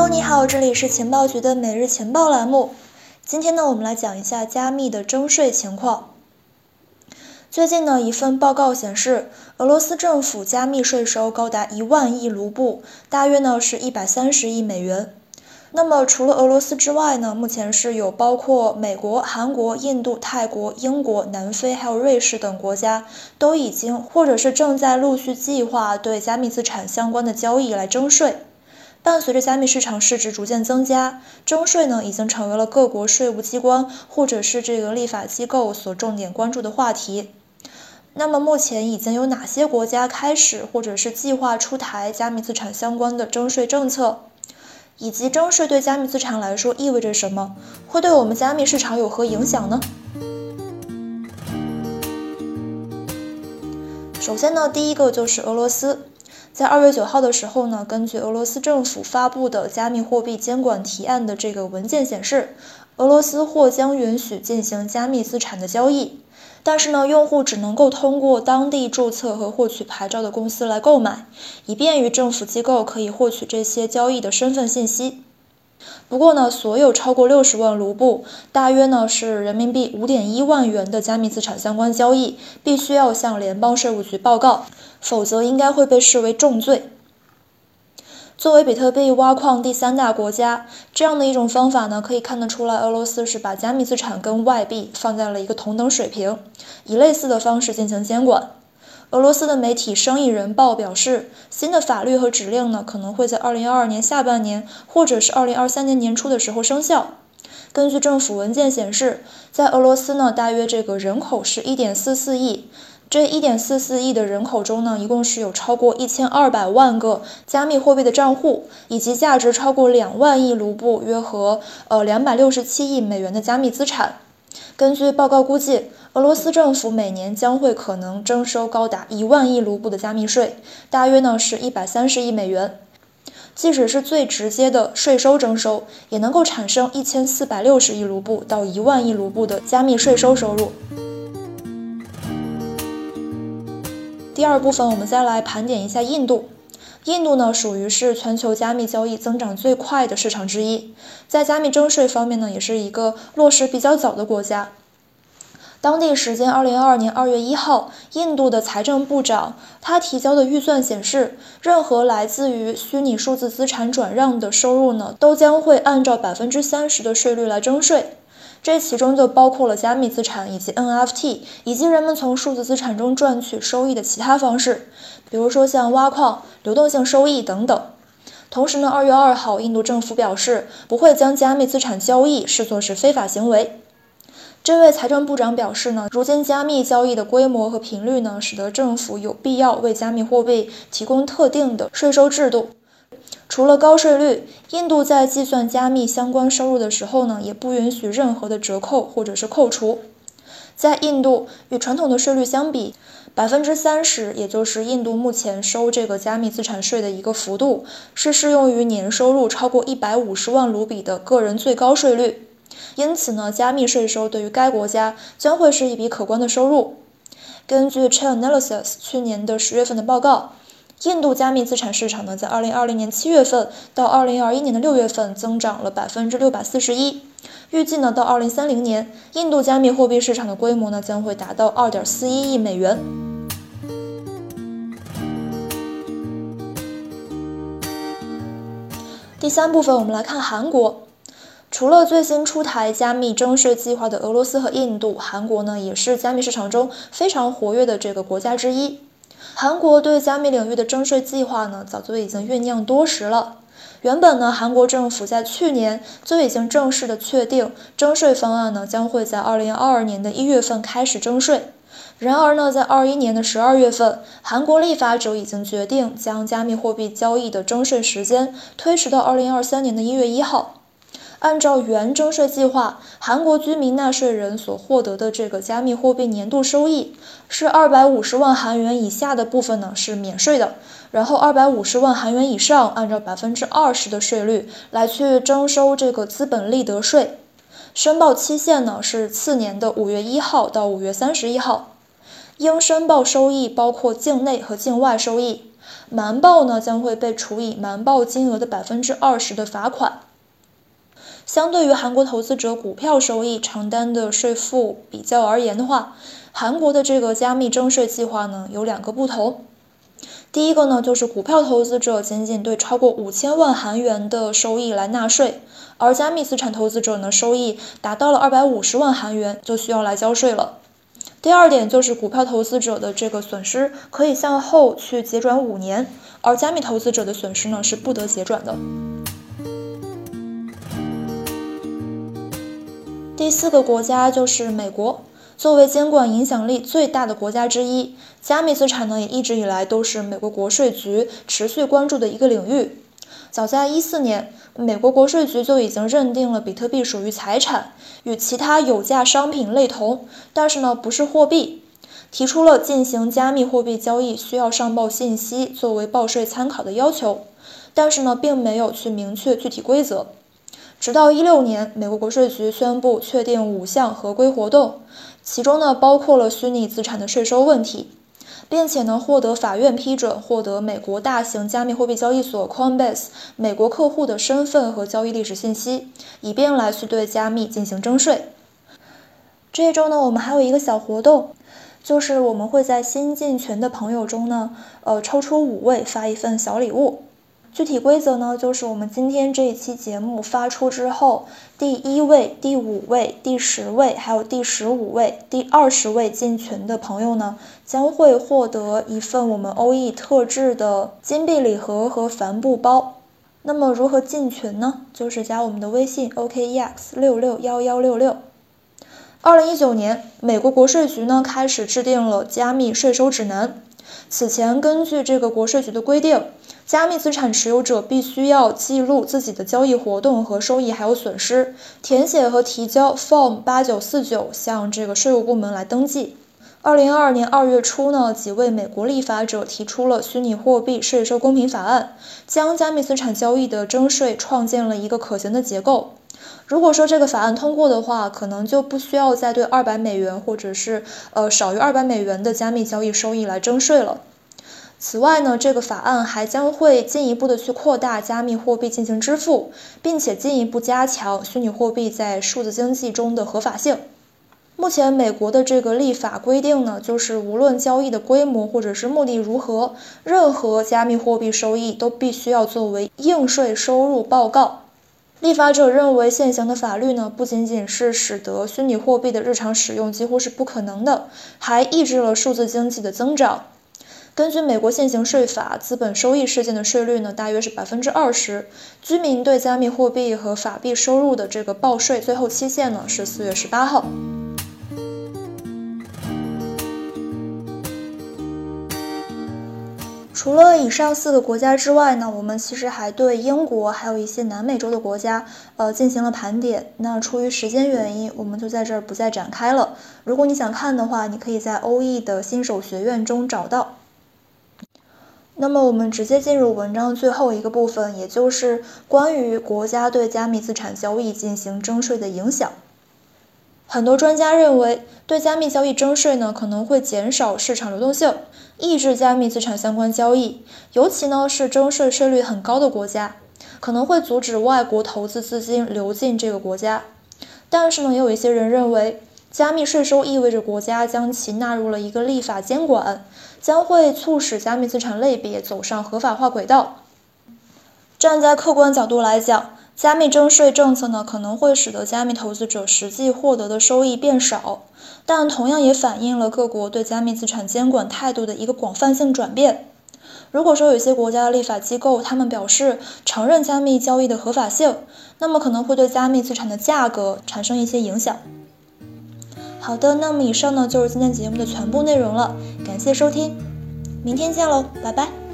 Hello，你好，这里是情报局的每日情报栏目。今天呢，我们来讲一下加密的征税情况。最近呢，一份报告显示，俄罗斯政府加密税收高达一万亿卢布，大约呢是一百三十亿美元。那么除了俄罗斯之外呢，目前是有包括美国、韩国、印度、泰国、英国、南非还有瑞士等国家，都已经或者是正在陆续计划对加密资产相关的交易来征税。伴随着加密市场市值逐渐增加，征税呢已经成为了各国税务机关或者是这个立法机构所重点关注的话题。那么目前已经有哪些国家开始或者是计划出台加密资产相关的征税政策？以及征税对加密资产来说意味着什么？会对我们加密市场有何影响呢？首先呢，第一个就是俄罗斯，在二月九号的时候呢，根据俄罗斯政府发布的加密货币监管提案的这个文件显示，俄罗斯或将允许进行加密资产的交易。但是呢，用户只能够通过当地注册和获取牌照的公司来购买，以便于政府机构可以获取这些交易的身份信息。不过呢，所有超过六十万卢布，大约呢是人民币五点一万元的加密资产相关交易，必须要向联邦税务局报告，否则应该会被视为重罪。作为比特币挖矿第三大国家，这样的一种方法呢，可以看得出来，俄罗斯是把加密资产跟外币放在了一个同等水平，以类似的方式进行监管。俄罗斯的媒体《生意人报》表示，新的法律和指令呢，可能会在2022年下半年或者是2023年年初的时候生效。根据政府文件显示，在俄罗斯呢，大约这个人口是1.44亿。这一点四四亿的人口中呢，一共是有超过一千二百万个加密货币的账户，以及价值超过两万亿卢布，约合呃两百六十七亿美元的加密资产。根据报告估计，俄罗斯政府每年将会可能征收高达一万亿卢布的加密税，大约呢是一百三十亿美元。即使是最直接的税收征收，也能够产生一千四百六十亿卢布到一万亿卢布的加密税收收入。第二部分，我们再来盘点一下印度。印度呢，属于是全球加密交易增长最快的市场之一，在加密征税方面呢，也是一个落实比较早的国家。当地时间二零二二年二月一号，印度的财政部长他提交的预算显示，任何来自于虚拟数字资产转让的收入呢，都将会按照百分之三十的税率来征税。这其中就包括了加密资产以及 NFT，以及人们从数字资产中赚取收益的其他方式，比如说像挖矿、流动性收益等等。同时呢，二月二号，印度政府表示不会将加密资产交易视作是非法行为。这位财政部长表示呢，如今加密交易的规模和频率呢，使得政府有必要为加密货币提供特定的税收制度。除了高税率，印度在计算加密相关收入的时候呢，也不允许任何的折扣或者是扣除。在印度，与传统的税率相比，百分之三十，也就是印度目前收这个加密资产税的一个幅度，是适用于年收入超过一百五十万卢比的个人最高税率。因此呢，加密税收对于该国家将会是一笔可观的收入。根据 Chainalysis 去年的十月份的报告。印度加密资产市场呢，在二零二零年七月份到二零二一年的六月份增长了百分之六百四十一。预计呢，到二零三零年，印度加密货币市场的规模呢，将会达到二点四一亿美元。第三部分，我们来看韩国。除了最新出台加密征税计划的俄罗斯和印度，韩国呢，也是加密市场中非常活跃的这个国家之一。韩国对加密领域的征税计划呢，早就已经酝酿多时了。原本呢，韩国政府在去年就已经正式的确定征税方案呢，将会在二零二二年的一月份开始征税。然而呢，在二一年的十二月份，韩国立法者已经决定将加密货币交易的征税时间推迟到二零二三年的一月一号。按照原征税计划，韩国居民纳税人所获得的这个加密货币年度收益是二百五十万韩元以下的部分呢是免税的，然后二百五十万韩元以上按照百分之二十的税率来去征收这个资本利得税，申报期限呢是次年的五月一号到五月三十一号。应申报收益包括境内和境外收益，瞒报呢将会被处以瞒报金额的百分之二十的罚款。相对于韩国投资者股票收益承担的税负比较而言的话，韩国的这个加密征税计划呢有两个不同。第一个呢就是股票投资者仅仅对超过五千万韩元的收益来纳税，而加密资产投资者呢收益达到了二百五十万韩元就需要来交税了。第二点就是股票投资者的这个损失可以向后去结转五年，而加密投资者的损失呢是不得结转的。第四个国家就是美国，作为监管影响力最大的国家之一，加密资产呢也一直以来都是美国国税局持续关注的一个领域。早在一四年，美国国税局就已经认定了比特币属于财产，与其他有价商品类同，但是呢不是货币，提出了进行加密货币交易需要上报信息作为报税参考的要求，但是呢并没有去明确具体规则。直到一六年，美国国税局宣布确定五项合规活动，其中呢包括了虚拟资产的税收问题，并且呢获得法院批准，获得美国大型加密货币交易所 Coinbase 美国客户的身份和交易历史信息，以便来去对加密进行征税。这一周呢，我们还有一个小活动，就是我们会在新进群的朋友中呢，呃，抽出五位发一份小礼物。具体规则呢，就是我们今天这一期节目发出之后，第一位、第五位、第十位，还有第十五位、第二十位进群的朋友呢，将会获得一份我们欧易特制的金币礼盒和帆布包。那么如何进群呢？就是加我们的微信 OKEX 六六幺幺六六。二零一九年，美国国税局呢开始制定了加密税收指南。此前，根据这个国税局的规定。加密资产持有者必须要记录自己的交易活动和收益，还有损失，填写和提交 Form 八九四九，向这个税务部门来登记。二零二二年二月初呢，几位美国立法者提出了虚拟货币税收公平法案，将加密资产交易的征税创建了一个可行的结构。如果说这个法案通过的话，可能就不需要再对二百美元或者是呃少于二百美元的加密交易收益来征税了。此外呢，这个法案还将会进一步的去扩大加密货币进行支付，并且进一步加强虚拟货币在数字经济中的合法性。目前美国的这个立法规定呢，就是无论交易的规模或者是目的如何，任何加密货币收益都必须要作为应税收入报告。立法者认为，现行的法律呢，不仅仅是使得虚拟货币的日常使用几乎是不可能的，还抑制了数字经济的增长。根据美国现行税法，资本收益事件的税率呢，大约是百分之二十。居民对加密货币和法币收入的这个报税，最后期限呢是四月十八号。除了以上四个国家之外呢，我们其实还对英国还有一些南美洲的国家，呃，进行了盘点。那出于时间原因，我们就在这儿不再展开了。如果你想看的话，你可以在欧易的新手学院中找到。那么我们直接进入文章最后一个部分，也就是关于国家对加密资产交易进行征税的影响。很多专家认为，对加密交易征税呢，可能会减少市场流动性，抑制加密资产相关交易，尤其呢是征税税率很高的国家，可能会阻止外国投资资金流进这个国家。但是呢，也有一些人认为。加密税收意味着国家将其纳入了一个立法监管，将会促使加密资产类别走上合法化轨道。站在客观角度来讲，加密征税政策呢可能会使得加密投资者实际获得的收益变少，但同样也反映了各国对加密资产监管态度的一个广泛性转变。如果说有些国家的立法机构他们表示承认加密交易的合法性，那么可能会对加密资产的价格产生一些影响。好的，那么以上呢就是今天节目的全部内容了，感谢收听，明天见喽，拜拜。